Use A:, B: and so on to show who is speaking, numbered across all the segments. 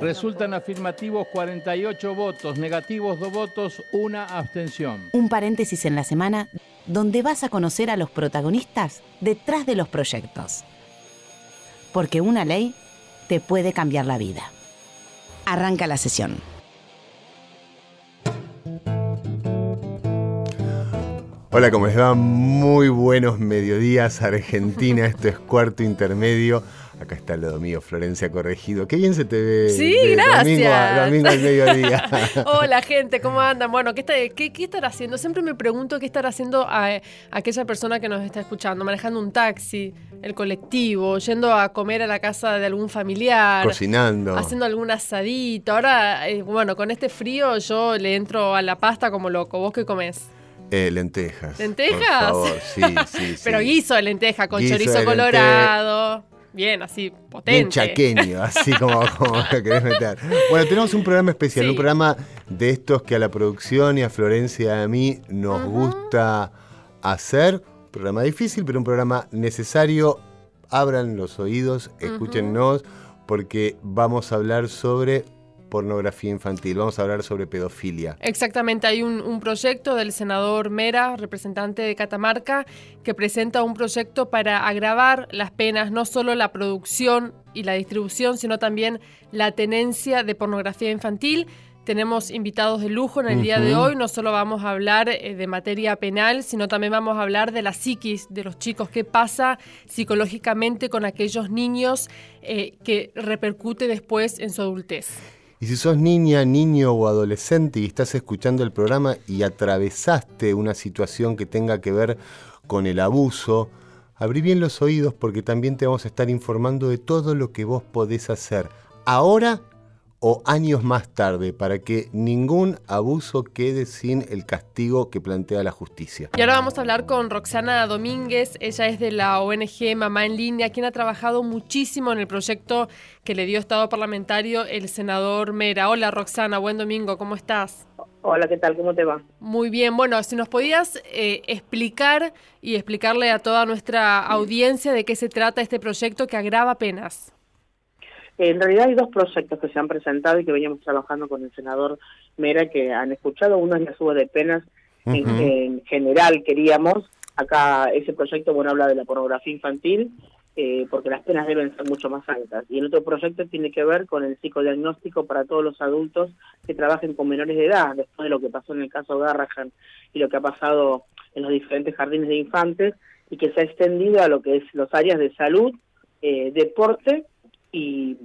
A: Resultan afirmativos 48 votos, negativos 2 votos, una abstención.
B: Un paréntesis en la semana donde vas a conocer a los protagonistas detrás de los proyectos. Porque una ley te puede cambiar la vida. Arranca la sesión.
C: Hola, ¿cómo les va? Muy buenos mediodías, Argentina. Esto es cuarto intermedio. Acá está lo mío, Florencia Corregido. Qué bien se te ve.
D: Sí,
C: de
D: gracias.
C: Domingo, domingo al mediodía.
D: Hola gente, ¿cómo andan? Bueno, ¿qué, está, qué, qué estará haciendo? Siempre me pregunto qué estará haciendo a, a aquella persona que nos está escuchando, manejando un taxi, el colectivo, yendo a comer a la casa de algún familiar.
C: Cocinando.
D: Haciendo algún asadito. Ahora, eh, bueno, con este frío yo le entro a la pasta como loco. ¿Vos qué comés?
C: Eh, lentejas.
D: ¿Lentejas?
C: Por favor, sí, sí, sí.
D: Pero guiso de lenteja con
C: Guiso
D: chorizo
C: de
D: colorado. Bien, así, potente.
C: Bien chaqueño, así como, como lo querés meter. Bueno, tenemos un programa especial,
D: Sí.
C: un programa de estos que a la producción y a Florencia y a mí nos gusta hacer. Un programa difícil, pero un programa necesario. Abran los oídos, escúchennos, porque vamos a hablar sobre pornografía infantil, vamos a hablar sobre pedofilia.
D: Exactamente, hay un, un proyecto del senador Mera, representante de Catamarca, que presenta un proyecto para agravar las penas, no solo la producción y la distribución, sino también la tenencia de pornografía infantil. Tenemos invitados de lujo en el día de hoy, no solo vamos a hablar eh, de materia penal, sino también vamos a hablar de la psiquis de los chicos, qué pasa psicológicamente con aquellos niños eh, que repercute después en su adultez.
C: Y si sos niña, niño o adolescente y estás escuchando el programa y atravesaste una situación que tenga que ver con el abuso, abrí bien los oídos porque también te vamos a estar informando de todo lo que vos podés hacer. Ahora o años más tarde para que ningún abuso quede sin el castigo que plantea la justicia.
D: Y ahora vamos a hablar con Roxana Domínguez. Ella es de la ONG Mamá en Línea, quien ha trabajado muchísimo en el proyecto que le dio estado parlamentario el senador Mera. Hola Roxana, buen domingo, ¿cómo estás?
E: Hola, ¿qué tal? ¿Cómo te va?
D: Muy bien, bueno, si nos podías eh, explicar y explicarle a toda nuestra audiencia de qué se trata este proyecto que agrava penas.
E: En realidad hay dos proyectos que se han presentado y que veníamos trabajando con el senador Mera que han escuchado. Uno es la suba de penas en general, queríamos. Acá ese proyecto, bueno, habla de la pornografía infantil eh, porque las penas deben ser mucho más altas. Y el otro proyecto tiene que ver con el psicodiagnóstico para todos los adultos que trabajen con menores de edad, después de lo que pasó en el caso Garrahan y lo que ha pasado en los diferentes jardines de infantes y que se ha extendido a lo que es los áreas de salud, eh, deporte y,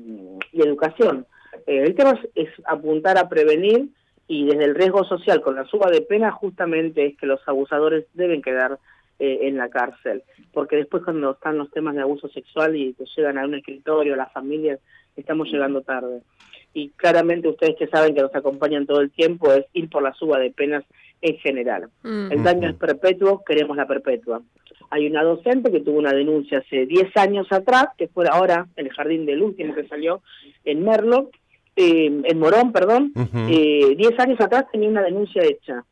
E: y educación. Eh, el tema es, es apuntar a prevenir y desde el riesgo social con la suba de pena justamente es que los abusadores deben quedar eh, en la cárcel, porque después cuando están los temas de abuso sexual y que llegan a un escritorio, a las familias, estamos llegando tarde. Y claramente ustedes que saben que nos acompañan todo el tiempo es ir por la suba de penas en general.
D: Mm.
E: El daño es perpetuo, queremos la perpetua. Hay una docente que tuvo una denuncia hace 10 años atrás, que fue ahora en el jardín del último que salió en Merlo, eh, en Morón, perdón.
C: Ujú.
E: Eh, 10 años atrás tenía una denuncia hecha.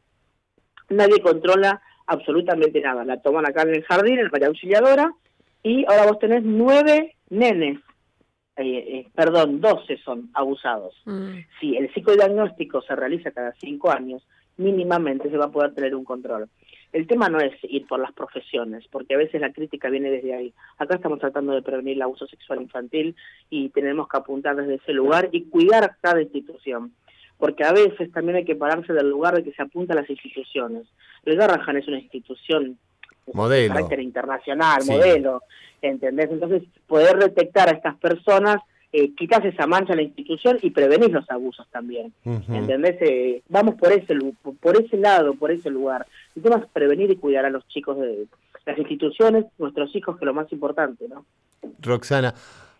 E: Nadie controla absolutamente nada. La toman acá en el jardín, en María Auxiliadora, y ahora vos tenés nueve nenes, eh, eh, perdón, 12 son abusados.
D: Mm.
E: Si el psicodiagnóstico se realiza cada cinco años, mínimamente se va a poder tener un control. El tema no es ir por las profesiones, porque a veces la crítica viene desde ahí. Acá estamos tratando de prevenir el abuso sexual infantil y tenemos que apuntar desde ese lugar y cuidar cada institución. Porque a veces también hay que pararse del lugar de que se apunta a las instituciones. El Garrahan es una institución
C: Modelo.
E: de carácter internacional,
C: Sí.
E: modelo, ¿entendés? Entonces, poder detectar a estas personas, eh, quitas esa mancha a la institución y prevenir los abusos también.
C: Ujú.
E: ¿Entendés? Eh, vamos por ese, por ese lado, por ese lugar. El tema es prevenir y cuidar a los chicos de las instituciones, nuestros hijos, que es lo más importante, ¿no?
C: Roxana,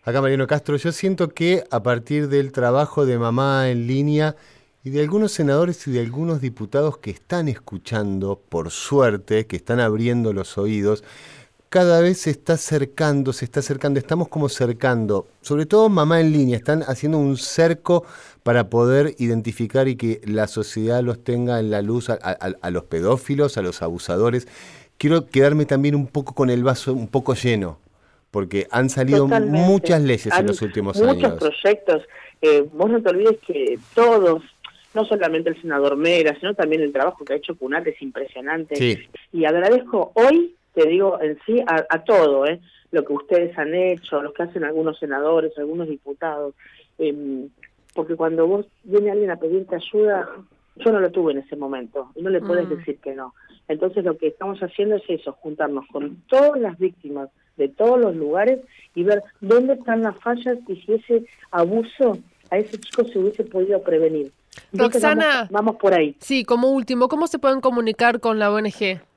C: acá Mariano Castro, yo siento que a partir del trabajo de mamá en línea y de algunos senadores y de algunos diputados que están escuchando, por suerte, que están abriendo los oídos, cada vez se está acercando, se está acercando, estamos como cercando, sobre todo mamá en línea, están haciendo un cerco para poder identificar y que la sociedad los tenga en la luz a, a- a los pedófilos, a los abusadores. Quiero quedarme también un poco con el vaso un poco lleno, porque han salido
E: Totalmente.
C: muchas leyes en los últimos
E: muchos
C: años.
E: proyectos. eh, vos no te olvides que todos, no solamente el senador Mera, sino también el trabajo que ha hecho CUNAT es impresionante. Y agradezco hoy, te digo en sí, a, todo, ¿eh? lo que ustedes han hecho, lo que hacen algunos senadores, algunos diputados, em, porque cuando vos viene alguien a pedirte ayuda, yo no lo tuve en ese momento y no le puedes mm. decir que no. Entonces lo que estamos haciendo es eso, juntarnos con todas las víctimas de todos los lugares y ver dónde están las fallas y si ese abuso a ese chico se hubiese podido prevenir.
D: Roxana,
E: vamos, por ahí.
D: Sí, como último, ¿cómo se pueden comunicar con la ONG?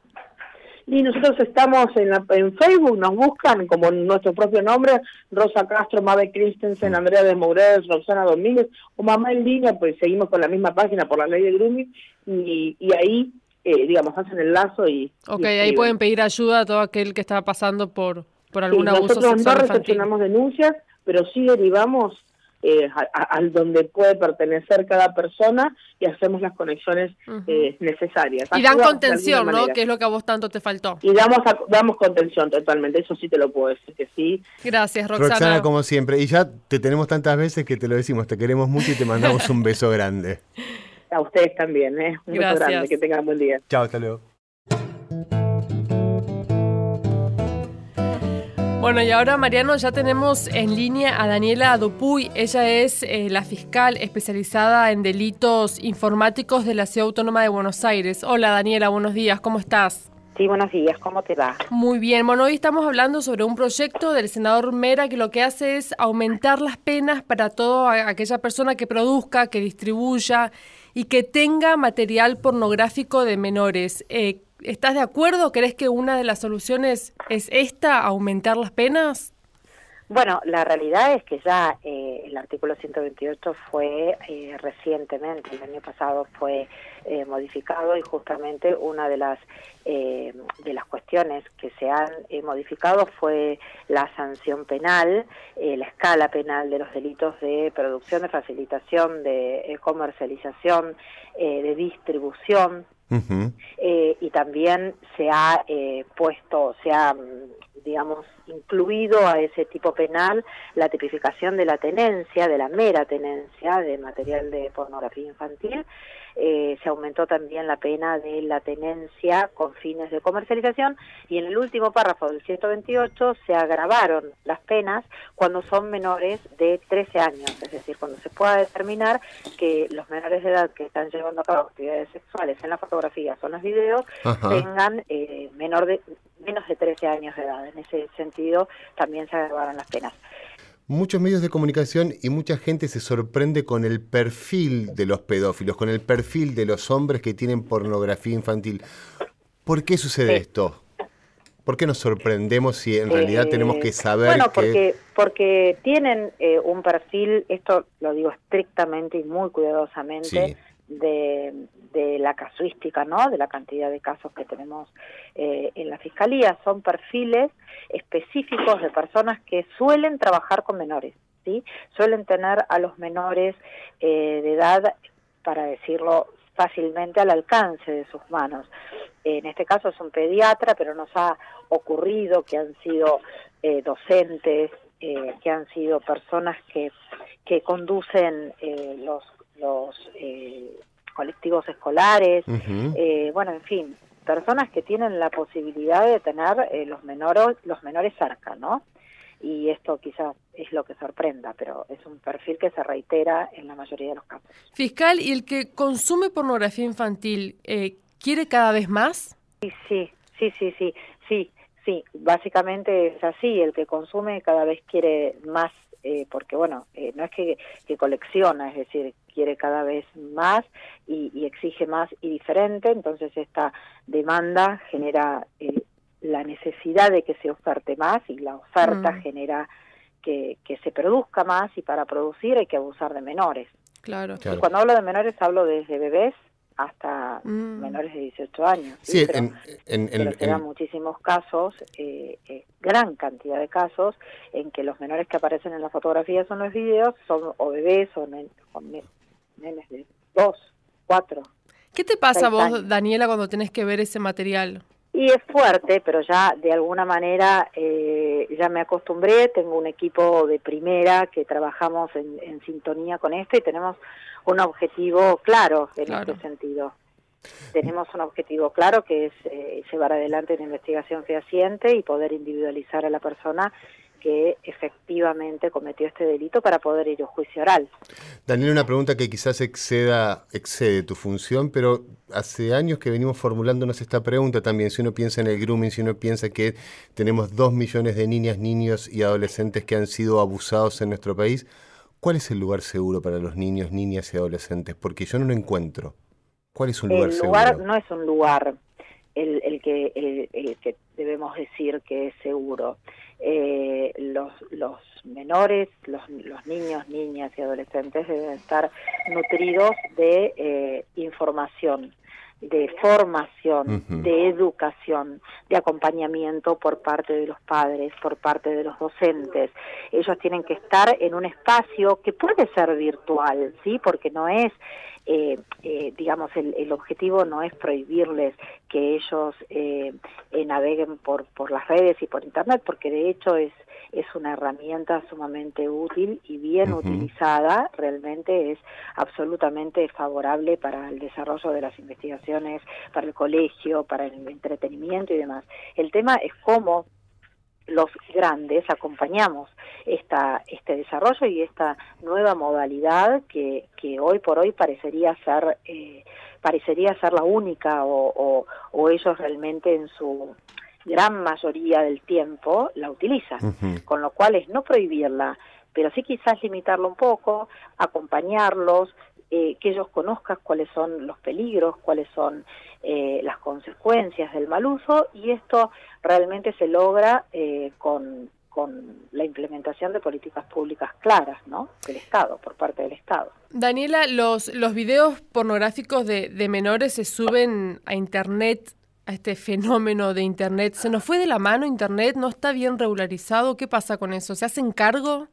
E: Y nosotros estamos en, en Facebook, nos buscan como nuestro propio nombre, Rosa Castro, Mabe Christensen, Andrea de Mourez, Roxana Domínguez, o Mamá en línea, pues seguimos con la misma página por la ley de grooming, y, y ahí eh, digamos, hacen el lazo y...
D: Ok, ahí pueden pedir ayuda a todo aquel que está pasando por, por algún abuso
E: nosotros no recepcionamos denuncias, pero sí derivamos eh, al donde puede pertenecer cada persona y hacemos las conexiones eh, necesarias.
D: Y dan contención, ¿no? Que es lo que a vos tanto te faltó.
E: Y damos, damos contención totalmente, eso sí te lo puedo decir que sí.
D: Gracias, Roxana.
C: Roxana, como siempre. Y ya te tenemos tantas veces que te lo decimos, te queremos mucho y te mandamos un beso grande.
E: A ustedes también, ¿eh? Un Gracias. grande, que tengan buen día.
C: Chao, hasta luego.
D: Bueno, y ahora Mariano ya tenemos en línea a Daniela Dupuy. Ella es eh, la fiscal especializada en delitos informáticos de la Ciudad Autónoma de Buenos Aires. Hola Daniela, buenos días, ¿cómo estás?
F: Sí, buenos días, ¿cómo te va?
D: Muy bien, bueno, hoy estamos hablando sobre un proyecto del senador Mera que lo que hace es aumentar las penas para toda aquella persona que produzca, que distribuya y que tenga material pornográfico de menores. Eh, ¿Estás de acuerdo? ¿Crees que una de las soluciones es esta, aumentar las penas?
F: Bueno, la realidad es que ya eh, el artículo 128 fue eh, recientemente, el año pasado fue eh, modificado y justamente una de las de las cuestiones que se han modificado fue la sanción penal, la escala penal de los delitos de producción, de facilitación, de comercialización, de distribución. Y también se ha puesto, se ha digamos, incluido a ese tipo penal la tipificación de la tenencia, de la mera tenencia de material de pornografía infantil. Eh, se aumentó también la pena de la tenencia con fines de comercialización y en el último párrafo del 128 se agravaron las penas cuando son menores de 13 años, es decir, cuando se pueda determinar que los menores de edad que están llevando a cabo actividades sexuales en las fotografías o en los videos tengan eh, menor de, menos de 13 años de edad. En ese sentido, también se agravaron las penas.
C: Muchos medios de comunicación y mucha gente se sorprende con el perfil de los pedófilos, con el perfil de los hombres que tienen pornografía infantil. ¿Por qué sucede esto? ¿Por qué nos sorprendemos si en realidad tenemos que saber
F: bueno, porque, porque tienen eh, un perfil, esto lo digo estrictamente y muy cuidadosamente, de, de la casuística, ¿no? De la cantidad de casos que tenemos eh, en la fiscalía. Son perfiles específicos de personas que suelen trabajar con menores, ¿sí? Suelen tener a los menores eh, de edad, para decirlo fácilmente, al alcance de sus manos. En este caso es un pediatra, pero nos ha ocurrido que han sido eh, docentes, que han sido personas que, que conducen los los colectivos escolares, eh, bueno, en fin, personas que tienen la posibilidad de tener eh, los menores los menores cerca, ¿no? Y esto quizás es lo que sorprenda, pero es un perfil que se reitera en la mayoría de los casos.
D: Fiscal, ¿y el que consume pornografía infantil eh, quiere cada vez más?
F: Sí, sí, sí, sí, sí, sí, sí, básicamente es así, el que consume cada vez quiere más eh, porque bueno, eh, no es que, colecciona, es decir, quiere cada vez más y, exige más y diferente, entonces esta demanda genera eh, la necesidad de que se oferte más y la oferta mm. genera que, que se produzca más y para producir hay que abusar de menores.
D: Claro.
F: Y cuando hablo de menores hablo desde bebés hasta mm. menores de 18 años.
C: Sí,
F: pero,
C: en, en,
F: se dan muchísimos casos, eh, eh, gran cantidad de casos, en que los menores que aparecen en las fotografías o en los videos son o bebés o, nenes de 2, 4.
D: ¿Qué te pasa vos, Daniela, cuando tenés que ver ese material?
F: Y es fuerte, pero ya de alguna manera eh, ya me acostumbré, tengo un equipo de primera que trabajamos en, sintonía con esto y tenemos un objetivo claro en este sentido. Tenemos un objetivo claro que es eh, llevar adelante una investigación fehaciente y poder individualizar a la persona que efectivamente cometió este delito para poder ir a juicio oral.
C: Daniel, una pregunta que quizás exceda, excede tu función, pero hace años que venimos formulándonos esta pregunta también. Si uno piensa en el grooming, si uno piensa que tenemos dos millones de niñas, niños y adolescentes que han sido abusados en nuestro país, ¿cuál es el lugar seguro para los niños, niñas y adolescentes? Porque yo no lo encuentro. ¿Cuál es un lugar seguro?
F: El lugar no es un lugar el, el que, el que debemos decir que es seguro eh, los, los menores, los, los, niños, niñas y adolescentes deben estar nutridos de eh, información, de formación, de educación, de acompañamiento por parte de los padres, por parte de los docentes. Ellos tienen que estar en un espacio que puede ser virtual, ¿sí? Porque no es eh, eh, digamos, el, el, objetivo no es prohibirles que ellos eh, eh, naveguen por, por las redes y por Internet, porque de hecho es, es una herramienta sumamente útil y bien utilizada, realmente es absolutamente favorable para el desarrollo de las investigaciones, para el colegio, para el entretenimiento y demás. El tema es cómo los grandes acompañamos esta, este desarrollo y esta nueva modalidad que, que hoy por hoy parecería ser eh, parecería ser la única o, o, ellos realmente en su gran mayoría del tiempo la utilizan, con lo cual es no prohibirla, pero sí quizás limitarlo un poco, acompañarlos, eh, que ellos conozcan cuáles son los peligros, cuáles son eh, las consecuencias del mal uso y esto realmente se logra eh, con, con la implementación de políticas públicas claras, ¿no? Del Estado, por parte del Estado.
D: Daniela, los, los videos pornográficos de, de menores se suben a Internet a este fenómeno de Internet. ¿Se nos fue de la mano Internet? ¿No está bien regularizado? ¿Qué pasa con eso? ¿Se hacen cargo?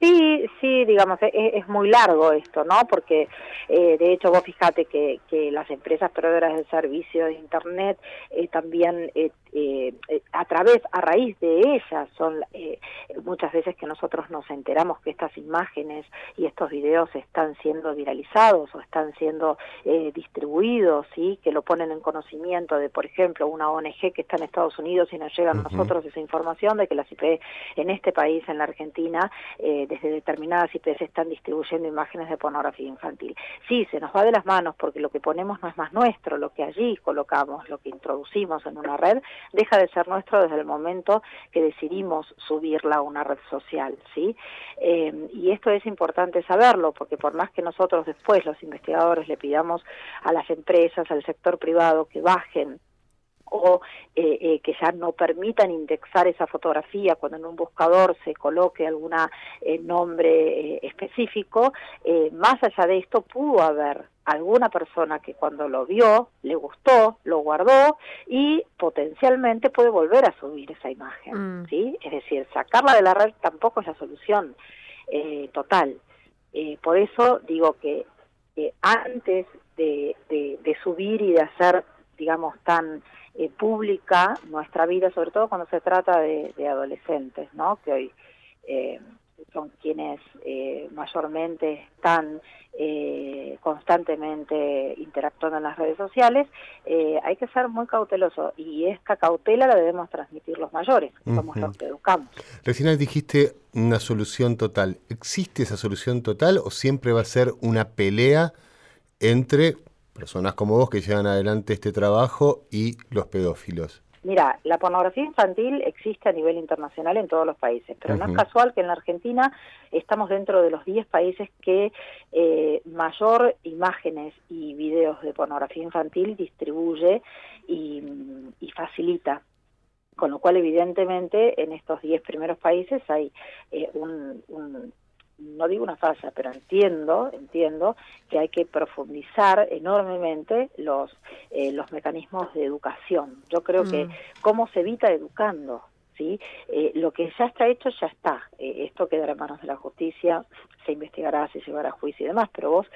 F: Sí, sí, digamos, es, muy largo esto, ¿no? Porque eh, de hecho vos fíjate que, que las empresas proveedoras de servicios de Internet eh, también eh, eh, eh, a través, a raíz de ellas, son eh, muchas veces que nosotros nos enteramos que estas imágenes y estos videos están siendo viralizados o están siendo eh, distribuidos, ¿sí? que lo ponen en conocimiento de, por ejemplo, una ONG que está en Estados Unidos y nos llega a nosotros esa información de que las IP en este país, en la Argentina, eh, desde determinadas IP se están distribuyendo imágenes de pornografía infantil. Sí, se nos va de las manos porque lo que ponemos no es más nuestro, lo que allí colocamos, lo que introducimos en una red, deja de ser nuestro desde el momento que decidimos subirla a una red social, ¿sí? Eh, y esto es importante saberlo, porque por más que nosotros después, los investigadores, le pidamos a las empresas, al sector privado que bajen o eh, eh, que ya no permitan indexar esa fotografía cuando en un buscador se coloque algún eh, nombre eh, específico, más allá de esto pudo haber alguna persona que cuando lo vio le gustó, lo guardó y potencialmente puede volver a subir esa imagen, mm. ¿sí? Es decir, sacarla de la red tampoco es la solución total. por eso digo que antes de, de, de subir y de hacer digamos, tan eh, pública nuestra vida, sobre todo cuando se trata de, adolescentes, ¿no? Que hoy eh, son quienes eh, mayormente están eh, constantemente interactuando en las redes sociales, hay que ser muy cauteloso y esta cautela la debemos transmitir los mayores, que somos los que educamos.
C: Recién dijiste una solución total. ¿Existe esa solución total o siempre va a ser una pelea entre personas como vos que llevan adelante este trabajo y los pedófilos?
F: Mira, la pornografía infantil existe a nivel internacional en todos los países, pero no es casual que en la Argentina estamos dentro de los 10 países que eh, mayor imágenes y videos de pornografía infantil distribuye y, facilita con lo cual evidentemente en estos 10 primeros países hay eh, un, no digo una falla, pero entiendo, entiendo que hay que profundizar enormemente los, eh, los mecanismos de educación. Yo creo que mm. cómo se evita educando, ¿sí? Eh, lo que ya está hecho ya está. Eh, esto quedará en manos de la justicia, se investigará, se llevará a juicio y demás, pero vos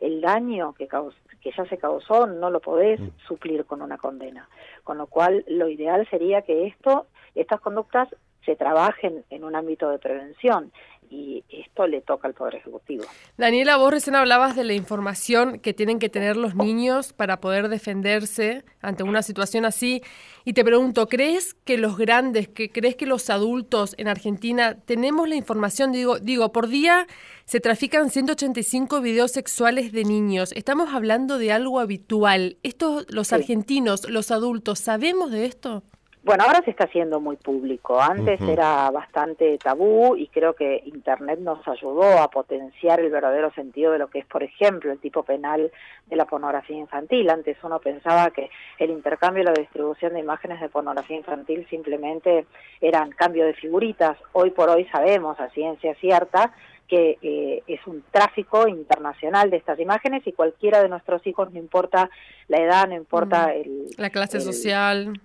F: el daño que, que ya se causó no lo podés mm. suplir con una condena. Con lo cual, lo ideal sería que esto, estas conductas se trabajen en un ámbito de prevención y esto le toca al Poder Ejecutivo.
D: Daniela, vos recién hablabas de la información que tienen que tener los niños para poder defenderse ante una situación así y te pregunto, ¿crees que los grandes, que crees que los adultos en Argentina tenemos la información? Digo, digo, por día se trafican 185 videos sexuales de niños. Estamos hablando de algo habitual. Estos los argentinos, los adultos, ¿sabemos de esto?
F: Bueno, ahora se está haciendo muy público. Antes era bastante tabú y creo que Internet nos ayudó a potenciar el verdadero sentido de lo que es, por ejemplo, el tipo penal de la pornografía infantil. Antes uno pensaba que el intercambio y la distribución de imágenes de pornografía infantil simplemente eran cambio de figuritas. Hoy por hoy sabemos a ciencia cierta que eh, es un tráfico internacional de estas imágenes y cualquiera de nuestros hijos, no importa la edad, no importa el,
D: la clase social,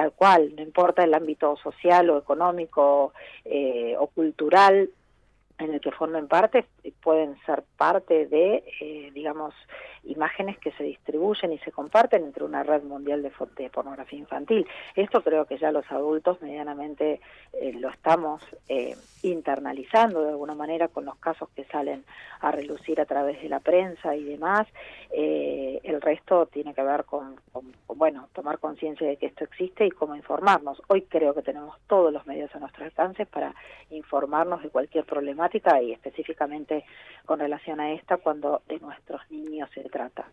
F: tal cual, no importa el ámbito social o económico eh, o cultural en el que formen parte, pueden ser parte de, eh, digamos, imágenes que se distribuyen y se comparten entre una red mundial de, de pornografía infantil. Esto creo que ya los adultos medianamente eh, lo estamos eh, internalizando de alguna manera con los casos que salen a relucir a través de la prensa y demás. Eh, el resto tiene que ver con, bueno, tomar conciencia de que esto existe y cómo informarnos. Hoy creo que tenemos todos los medios a nuestro alcance para informarnos de cualquier problemática y específicamente con relación a esta cuando de nuestros niños se trata.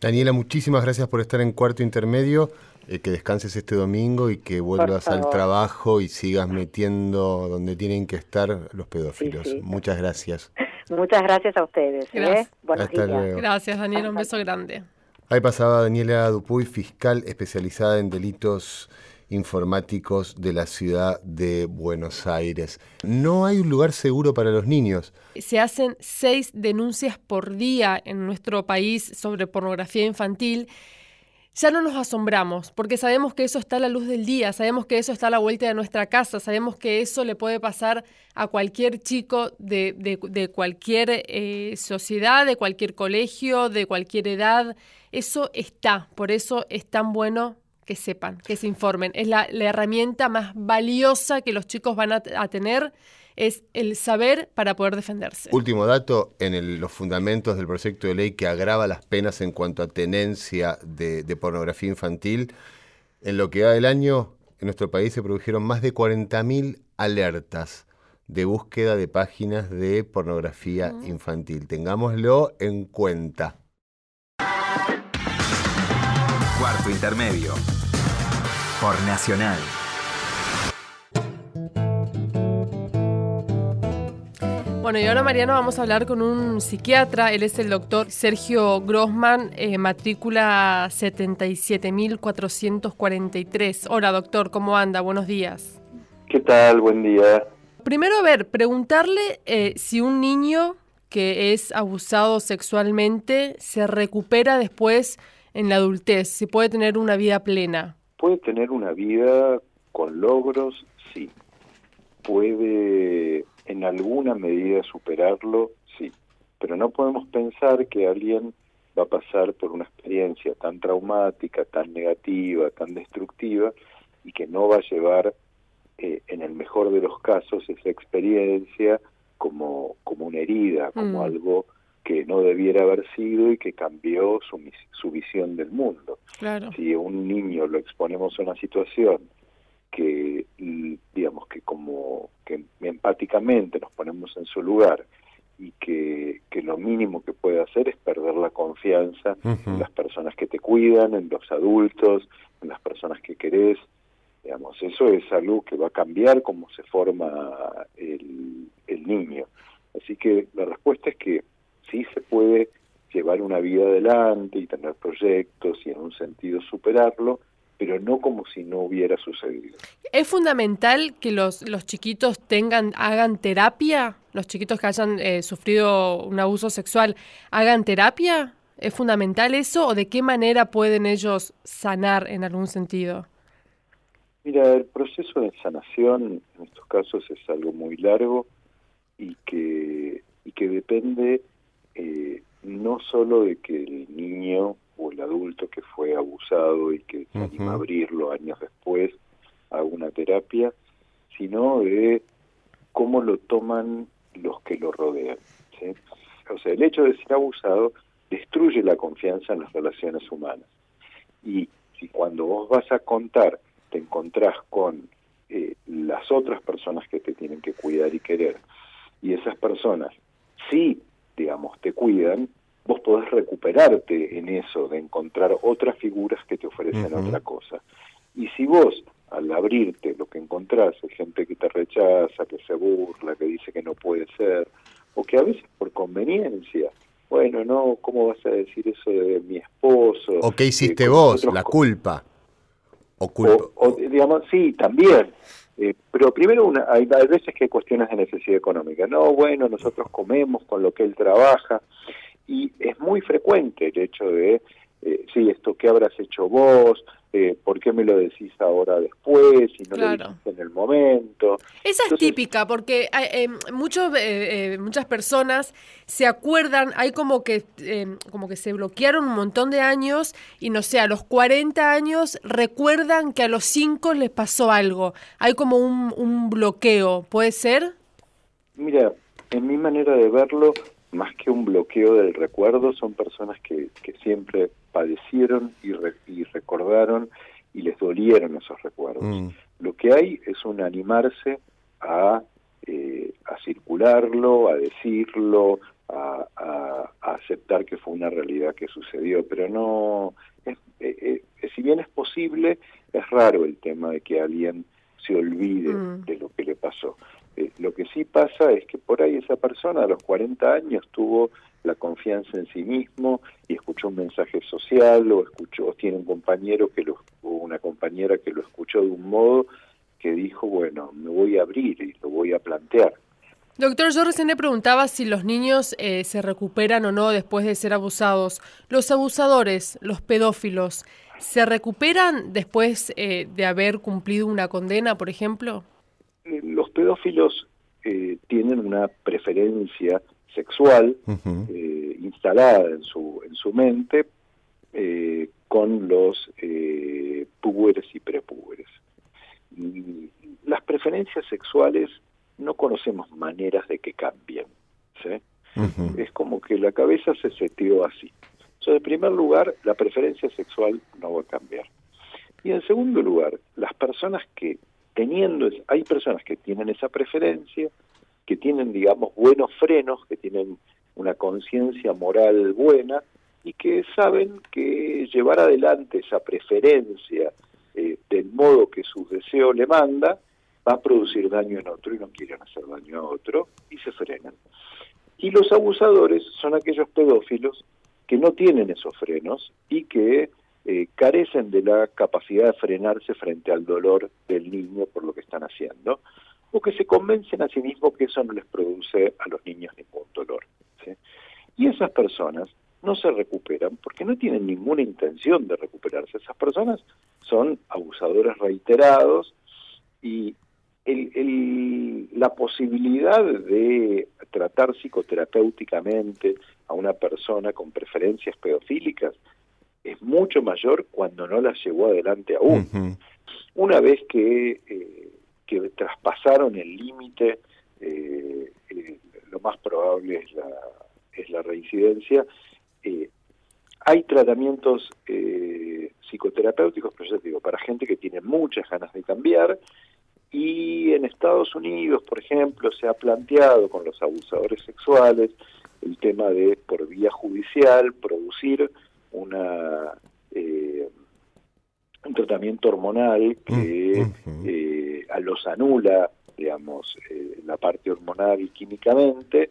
C: Daniela, muchísimas gracias por estar en Cuarto Intermedio, eh, que descanses este domingo y que vuelvas al trabajo y sigas metiendo donde tienen que estar los pedófilos. Muchas gracias.
F: Muchas gracias a ustedes. ¿eh?
D: Hasta Luego. Gracias, Daniela. Un beso grande.
C: Ahí pasaba Daniela Dupuy, fiscal especializada en delitos informáticos de la ciudad de Buenos Aires. No hay un lugar seguro para los niños.
D: Se hacen seis denuncias por día en nuestro país sobre pornografía infantil. Ya no nos asombramos, porque sabemos que eso está a la luz del día, sabemos que eso está a la vuelta de nuestra casa, sabemos que eso le puede pasar a cualquier chico de, cualquier eh, sociedad, de cualquier colegio, de cualquier edad. Eso está, por eso es tan bueno que sepan, que se informen. Es la, herramienta más valiosa que los chicos van a, tener, es el saber para poder defenderse.
C: Último dato, en los fundamentos del proyecto de ley que agrava las penas en cuanto a tenencia de, pornografía infantil, en lo que va del año, en nuestro país se produjeron más de 40.000 alertas de búsqueda de páginas de pornografía infantil. Tengámoslo en cuenta.
G: Cuarto intermedio. Por Nacional.
D: Bueno, y ahora Mariano vamos a hablar con un psiquiatra, él es el doctor Sergio Grossman, eh, matrícula 77.443. Hola doctor, ¿cómo anda? Buenos días.
H: ¿Qué tal? Buen día.
D: Primero, a ver, preguntarle eh, si un niño que es abusado sexualmente se recupera después en la adultez? ¿Se puede tener una vida plena?
H: Puede tener una vida con logros, sí. Puede en alguna medida superarlo, sí. Pero no podemos pensar que alguien va a pasar por una experiencia tan traumática, tan negativa, tan destructiva, y que no va a llevar, eh, en el mejor de los casos, esa experiencia como, como una herida, como mm. algo que no debiera haber sido y que cambió su, su visión del mundo.
D: Claro.
H: Si a un niño lo exponemos a una situación que, digamos, que como que empáticamente nos ponemos en su lugar y que, que lo mínimo que puede hacer es perder la confianza en las personas que te cuidan, en los adultos, en las personas que querés, digamos, eso es algo que va a cambiar cómo se forma el, el niño. Así que la respuesta es que puede llevar una vida adelante y tener proyectos y en un sentido superarlo, pero no como si no hubiera sucedido.
D: ¿Es fundamental que los, los chiquitos tengan, hagan terapia? ¿Los chiquitos que hayan eh, sufrido un abuso sexual hagan terapia? ¿Es fundamental eso o de qué manera pueden ellos sanar en algún sentido?
H: Mira, el proceso de sanación en estos casos es algo muy largo y que, y que depende eh, no solo de que el niño o el adulto que fue abusado y que se anima a abrirlo años después a una terapia, sino de cómo lo toman los que lo rodean. O sea, el hecho de ser abusado destruye la confianza en las relaciones humanas. Y si cuando vos vas a contar te encontrás con eh, las otras personas que te tienen que cuidar y querer, y esas personas sí, digamos, te cuidan, vos podés recuperarte en eso, de encontrar otras figuras que te ofrecen otra cosa. Y si vos, al abrirte, lo que encontrás es gente que te rechaza, que se burla, que dice que no puede ser, o que a veces por conveniencia, bueno, no, ¿cómo vas a decir eso de mi esposo?
C: ¿O qué hiciste vos? La culpa.
H: O, digamos, sí, también. Eh, pero primero una, hay, veces que hay cuestiones de necesidad económica. No, bueno, nosotros comemos con lo que él trabaja y es muy frecuente el hecho de, eh, sí, esto que habrás hecho vos, eh, ¿por qué me lo decís ahora después y no lo dijiste en el momento?
D: Esa es típica, porque eh, muchos, muchas personas se acuerdan, hay como que, como que se bloquearon un montón de años y no sé, a los 40 años recuerdan que a los 5 les pasó algo. Hay como un, un bloqueo, ¿puede ser?
H: Mira, en mi manera de verlo, más que un bloqueo del recuerdo, son personas que, que siempre padecieron y, y, recordaron y les dolieron esos recuerdos. Mm. Lo que hay es un animarse a, eh, a circularlo, a decirlo, a, a, aceptar que fue una realidad que sucedió, pero no, es, eh, eh, si bien es posible, es raro el tema de que alguien se olvide mm. de lo que le pasó. Eh, lo que sí pasa es que por ahí esa persona a los 40 años tuvo la confianza en sí mismo y escuchó un mensaje social o escuchó tiene un compañero que lo o una compañera que lo escuchó de un modo que dijo bueno me voy a abrir y lo voy a plantear
D: Doctor, yo recién le preguntaba si los niños eh, se recuperan o no después de ser abusados. ¿Los abusadores, los pedófilos, se recuperan después eh, de haber cumplido una condena, por ejemplo?
H: los pedófilos eh, tienen una preferencia sexual eh, instalada en su, en su mente eh, con los eh, púberes y prepúberes. las preferencias sexuales no conocemos maneras de que cambien. Es como que la cabeza se setió así. en primer lugar, la preferencia sexual no va a cambiar. Y en segundo lugar, las personas que teniendo, hay personas que tienen esa preferencia, que tienen, digamos, buenos frenos, que tienen una conciencia moral buena y que saben que llevar adelante esa preferencia eh, del modo que su deseo le manda va a producir daño en otro y no quieren hacer daño a otro y se frenan. Y los abusadores son aquellos pedófilos que no tienen esos frenos y que eh, carecen de la capacidad de frenarse frente al dolor del niño por lo que están haciendo, o que se convencen a sí mismos que eso no les produce a los niños ningún dolor. Y esas personas no se recuperan porque no tienen ninguna intención de recuperarse. Esas personas son abusadores reiterados y la posibilidad de tratar psicoterapéuticamente a una persona con preferencias pedofílicas es mucho mayor cuando no las llevó adelante aún. Una vez que, eh, que traspasaron el límite, eh, eh, lo más probable es la, es la reincidencia. hay tratamientos psicoterapéuticos, pero ya digo, para gente que tiene muchas ganas de cambiar, y en Estados Unidos, por ejemplo, se ha planteado con los abusadores sexuales el tema de, por vía judicial, producir una eh, un tratamiento hormonal que mm, eh, a los anula, digamos, eh, la parte hormonal químicamente,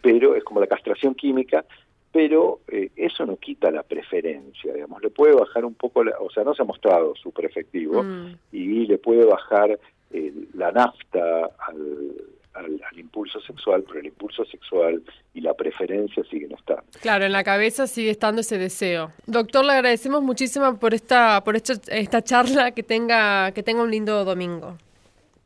H: pero es como la castración química, pero eso no quita la preferencia, digamos, le puede bajar un poco, o sea, no se ha mostrado súper efectivo, mm. y le puede bajar la nafta al, al, impulso sexual, pero el impulso sexual y la preferencia siguen estando.
D: Claro, en la cabeza sigue estando ese deseo. Doctor, le agradecemos muchísimo por esta, por esta, esta charla, que tenga, que tenga un lindo domingo.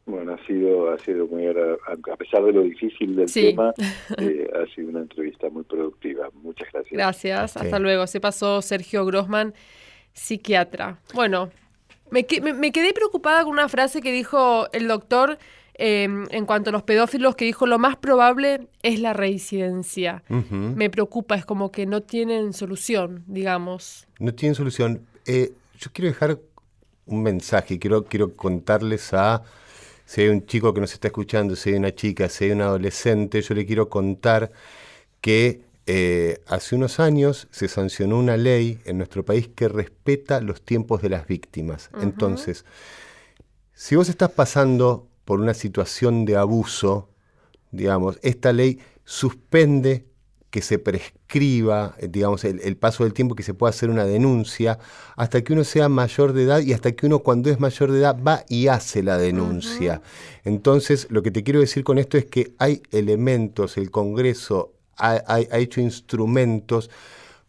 H: Bueno, ha sido, ha sido muy a pesar de lo difícil del tema, eh, ha sido una entrevista muy productiva. Muchas gracias.
D: Gracias, hasta luego. Se pasó Sergio Grossman, psiquiatra. Bueno, me, me, quedé preocupada con una frase que dijo el doctor em, en cuanto a los pedófilos, que dijo lo más probable es la reincidencia. Me preocupa, es como que no tienen solución, digamos.
C: No tienen solución. Eh, yo quiero dejar un mensaje, quiero, quiero contarles a si hay un chico que nos está escuchando, si hay una chica, si hay un adolescente, yo le quiero contar que eh, hace unos años se sancionó una ley en nuestro país que respeta los tiempos de las víctimas. Entonces, si vos estás pasando por una situación de abuso, digamos, esta ley suspende que se prescriba, eh, digamos, el, paso del tiempo que se pueda hacer una denuncia, hasta que uno sea mayor de edad y hasta que uno cuando es mayor de edad va y hace la denuncia. Entonces, lo que te quiero decir con esto es que hay elementos, el Congreso ha, ha hecho instrumentos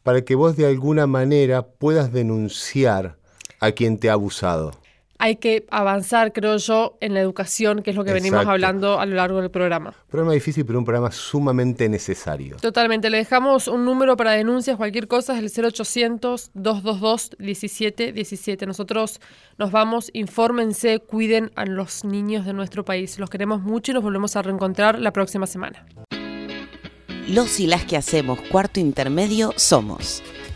C: para que vos de alguna manera puedas denunciar a quien te ha abusado
D: hay que avanzar, creo yo, en la educación, que es lo que venimos hablando a lo largo del programa.
C: Programa difícil, pero un programa sumamente necesario.
D: Totalmente. Le dejamos un número para denuncias, cualquier cosa, es el 0800-222-1717. Nosotros nos vamos, infórmense, cuiden a los niños de nuestro país. Los queremos mucho y nos volvemos a reencontrar la próxima semana.
B: Los y las que hacemos cuarto intermedio somos.